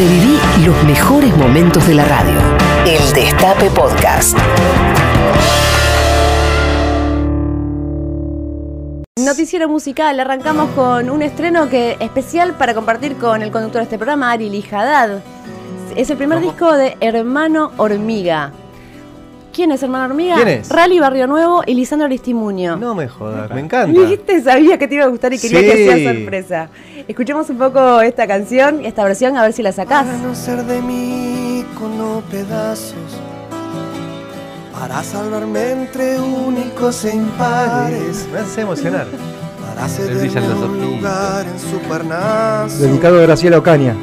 Reviví los mejores momentos de la radio. El Destape Podcast. Noticiero musical, arrancamos con un estreno que especial para compartir con el conductor de este programa, Ari Lijadad. Es el primer disco de Hermano Hormiga. ¿Quién es Hermano Hormiga? ¿Quién es? Rally Barrio Nuevo y Lisandro Aristimuño. No me jodas, me encanta. ¿Viste? Sabía que te iba a gustar y quería Sí. que sea sorpresa. Escuchemos un poco esta canción, esta versión, a ver si la sacás. Para no ser de mí con pedazos. Para salvarme entre únicos e impares. Me hace emocionar. Para los un lugar en su parnaso. Dedicado a Graciela Ocaña.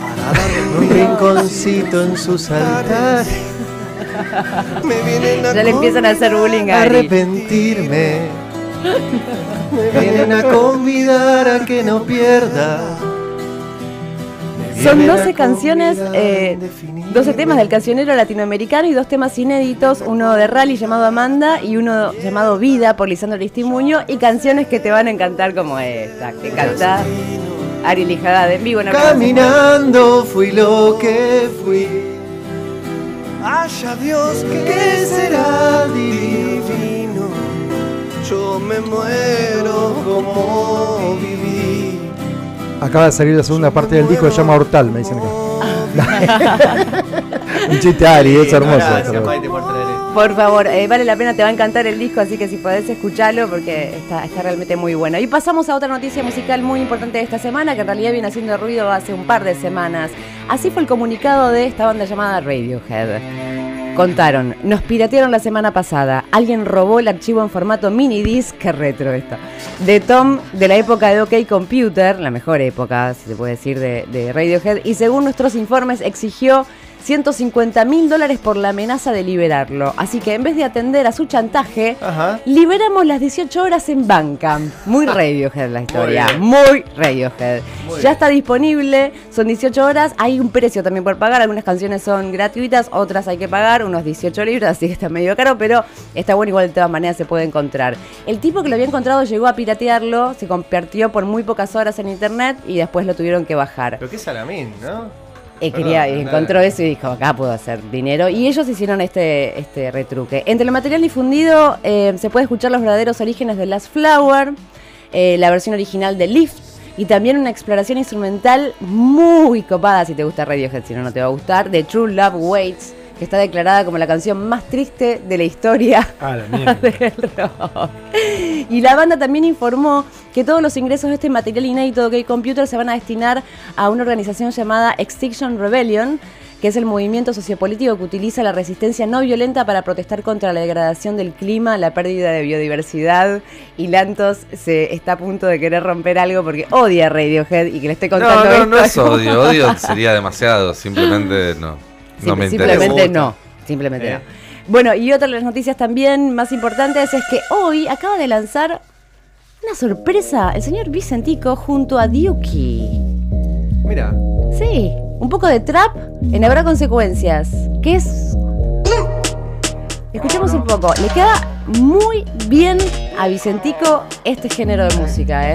Para darle Un rinconcito en sus altares. Me vienen a Ya le empiezan a hacer bullying a Ari. Arrepentirme. Me vienen a convidar a que no pierda. Son vienen a 12 canciones, eh, indefinidamente. 12 temas del cancionero latinoamericano y dos temas inéditos, uno de Rally llamado Amanda y uno llamado Vida por Lisandro Aristimuño y canciones que te van a encantar como esta, que canta Ari Lijada de en vivo en Caminando fui lo que fui. Haya Dios que, ¿Qué será divino. Yo me muero como viví. Acaba de salir la segunda parte del disco, se llama Hortal, me dicen acá. Un chiste Ari, es hermoso. Por favor, eh, vale la pena, te va a encantar el disco, así que si podés escucharlo porque está, realmente muy bueno. Y pasamos a otra noticia musical muy importante de esta semana, que en realidad viene haciendo ruido hace un par de semanas. Así fue el comunicado de esta banda llamada Radiohead. Contaron, nos piratearon la semana pasada, alguien robó el archivo en formato mini disc, qué retro esto, de Tom de la época de OK Computer, la mejor época, si se puede decir, de, de Radiohead, y según nuestros informes exigió 150 mil dólares por la amenaza de liberarlo. Así que en vez de atender a su chantaje, Ajá. liberamos las 18 horas en Bandcamp. Muy Radiohead la historia, muy, Radiohead. Muy ya está disponible, son 18 horas, hay un precio también por pagar, algunas canciones son gratuitas, otras hay que pagar, unos 18 libras, así que está medio caro, pero está bueno igual de todas maneras se puede encontrar. El tipo que lo había encontrado llegó a piratearlo, se compartió por muy pocas horas en internet y después lo tuvieron que bajar. Pero qué salamín, ¿no? Eh, quería, Perdón, encontró nada. eso y dijo, acá puedo hacer dinero. Y ellos hicieron este, este retruque. Entre el material difundido eh, se puede escuchar los verdaderos orígenes de Last Flower, eh, la versión original de Lift y también una exploración instrumental muy copada, si te gusta Radiohead, si no, no te va a gustar, de True Love Waits, que está declarada como la canción más triste de la historia Ah, la mierda. del rock. Y la banda también informó que todos los ingresos de este material inédito de OK Computer se van a destinar a una organización llamada Extinction Rebellion, que es el movimiento sociopolítico que utiliza la resistencia no violenta para protestar contra la degradación del clima, la pérdida de biodiversidad. Y Lantos se está a punto de querer romper algo porque odia Radiohead y que le esté contando No, no, no es esto. odio. Odio sería demasiado. Simplemente no. No me interesa. simplemente no. Simplemente Eh. no. Bueno, y otra de las noticias también más importantes es que hoy acaba de lanzar una sorpresa el señor Vicentico junto a Duki. Mira, Sí, un poco de trap en Habrá Consecuencias, que es... Escuchemos un poco, le queda muy bien a Vicentico este género de música, ¿eh?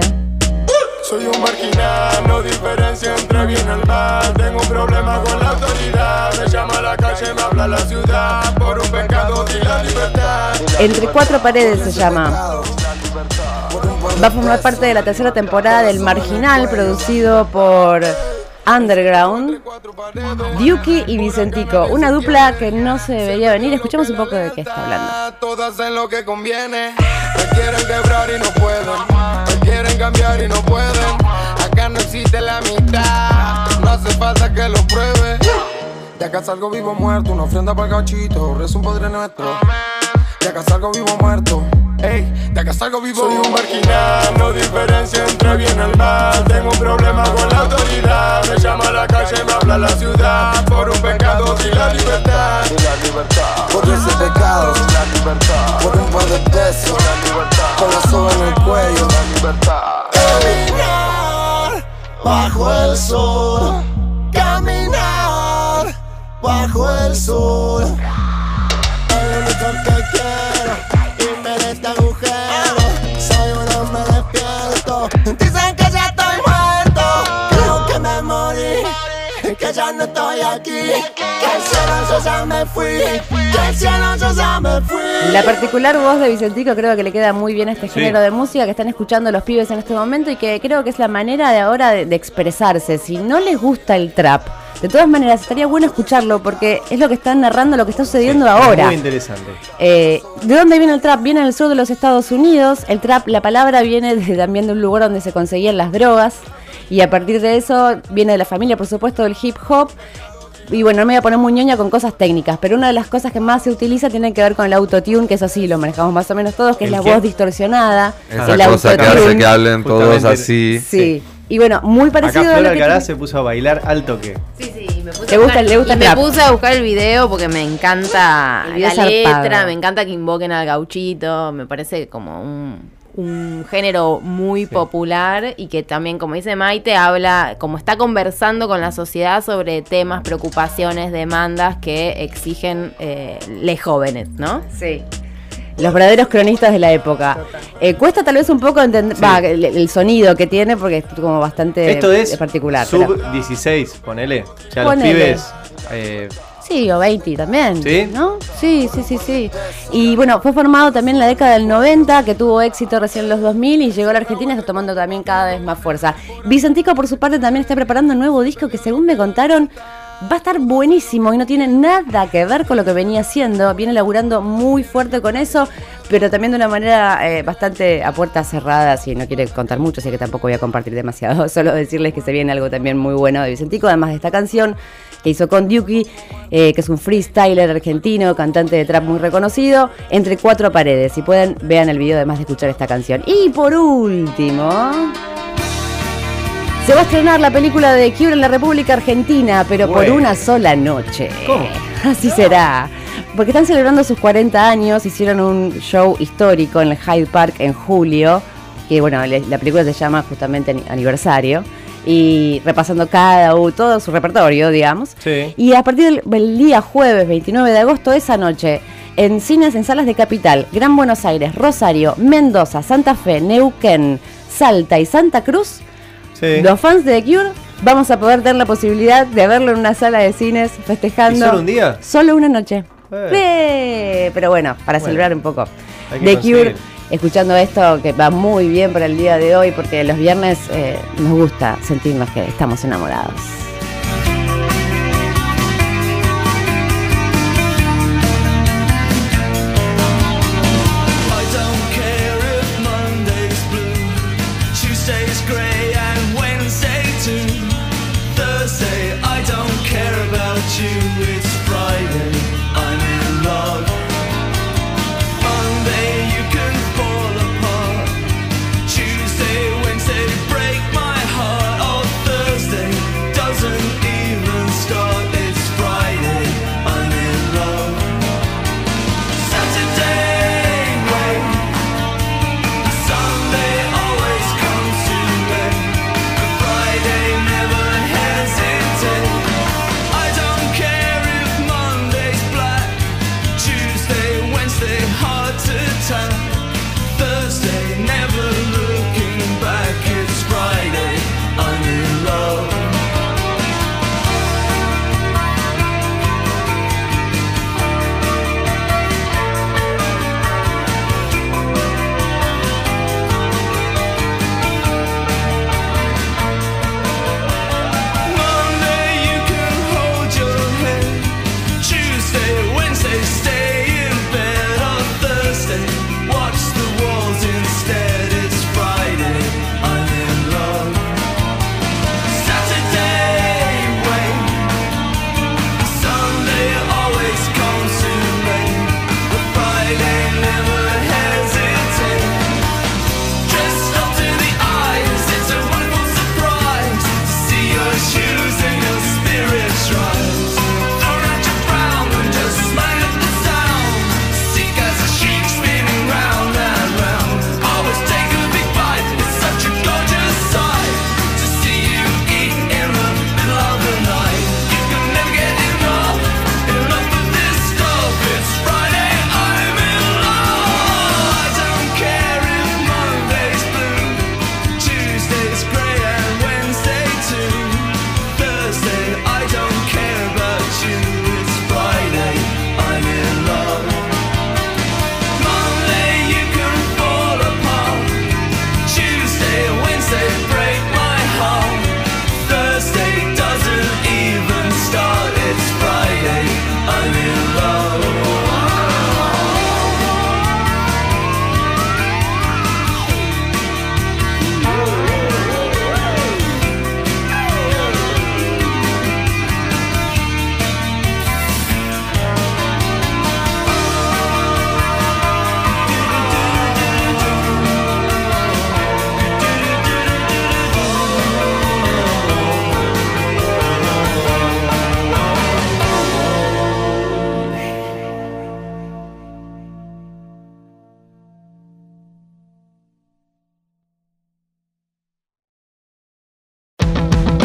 Soy un marginal, no diferencia entre bien y mal. Tengo un problema con la autoridad. Me llama a la calle, me habla la ciudad. Por un pecado y la libertad. Entre cuatro paredes se llama. Va a formar parte de la tercera temporada del Marginal, producido por Underground. Duki y Vicentico, una dupla que no se debería venir. Escuchemos un poco de qué está hablando. Todas hacen lo que conviene. Me quieren quebrar y no que lo pruebe. De acá salgo vivo muerto. Una ofrenda para el gachito. Rezo un padre nuestro. De acá salgo vivo muerto. Ey, de acá salgo vivo. Soy un marginal, no diferencia entre bien y el mal. Tengo un problema con la autoridad. Me llama a la calle, me habla la ciudad. Por un pecado y la libertad. Por ese pecado, la libertad. Por un par de pesos, la libertad. Con la soga en el cuello, la libertad. Caminar bajo el sol. Bajo el sol. Lo único que quiero irme de este agujero. Soy un hombre despierto. Dicen que ya estoy muerto. Creo que me morí. que ya no estoy aquí. Que al cielo yo ya me fui. Que al cielo yo ya me fui. La particular voz de Vicentico creo que le queda muy bien a este género de música que están escuchando los pibes en este momento y que creo que es la manera de ahora de, de expresarse. Si no les gusta el trap, de todas maneras estaría bueno escucharlo porque es lo que están narrando lo que está sucediendo ahora. Muy interesante. Eh, ¿De dónde viene el trap? Viene del sur de los Estados Unidos. El trap, la palabra viene de- también de un lugar donde se conseguían las drogas. Y a partir de eso viene de la familia, por supuesto, del hip hop. Y bueno, no me voy a poner muy ñoña con cosas técnicas, pero una de las cosas que más se utiliza tiene que ver con el autotune, que eso sí lo manejamos más o menos todos, que es ¿El la qué? voz distorsionada. Esa el cosa que hace que hablen todos Justamente. así. Sí. Y bueno, muy Acá parecido a Flor lo que Alcaraz se puso a bailar al toque. Sí, sí, me puse ¿Le a buscar- le gusta y el me trap? puse a buscar el video porque me encanta la zarpado. letra, me encanta que invoquen al gauchito, me parece como un, un género muy popular y que también, como dice Maite, habla, como está conversando con la sociedad sobre temas, preocupaciones, demandas que exigen eh, les jóvenes, ¿no? Sí. Los verdaderos cronistas de la época. Eh, cuesta tal vez un poco entender Sí. el, el sonido que tiene porque es como bastante Esto es particular. sub pero- 16, ponele. Ya Ponele. los pibes. eh, Sí, o 20 también. ¿Sí? ¿No? Sí, sí, sí, sí. Y bueno, fue formado también en la década del 90, que tuvo éxito recién en los 2000 y llegó a la Argentina, está tomando también cada vez más fuerza. Vicentico, por su parte, también está preparando un nuevo disco que, según me contaron, va a estar buenísimo y no tiene nada que ver con lo que venía haciendo. Viene laburando muy fuerte con eso, pero también de una manera eh, bastante a puertas cerradas y no quiere contar mucho, así que tampoco voy a compartir demasiado. Solo decirles que se viene algo también muy bueno de Vicentico, además de esta canción que hizo con Duki, eh, que es un freestyler argentino, cantante de trap muy reconocido, entre cuatro paredes. Si pueden, vean el video además de escuchar esta canción. Y por último, se va a estrenar la película de Cure en la República Argentina, pero por una sola noche. ¿Cómo? Así será. Porque están celebrando sus 40 años, hicieron un show histórico en el Hyde Park en julio, que bueno, la película se llama justamente ani- Aniversario, y repasando cada uno, todo su repertorio, digamos. Sí. Y a partir del día jueves 29 de agosto, esa noche, en cines en salas de Capital, Gran Buenos Aires, Rosario, Mendoza, Santa Fe, Neuquén, Salta y Santa Cruz, sí. los fans de The Cure vamos a poder tener la posibilidad de verlo en una sala de cines festejando. ¿Y solo un día? Solo una noche. Eh. Eh, Pero bueno, para Bueno, celebrar un poco. The. Cure, escuchando esto que va muy bien para el día de hoy, porque los viernes eh, nos gusta sentirnos que estamos enamorados.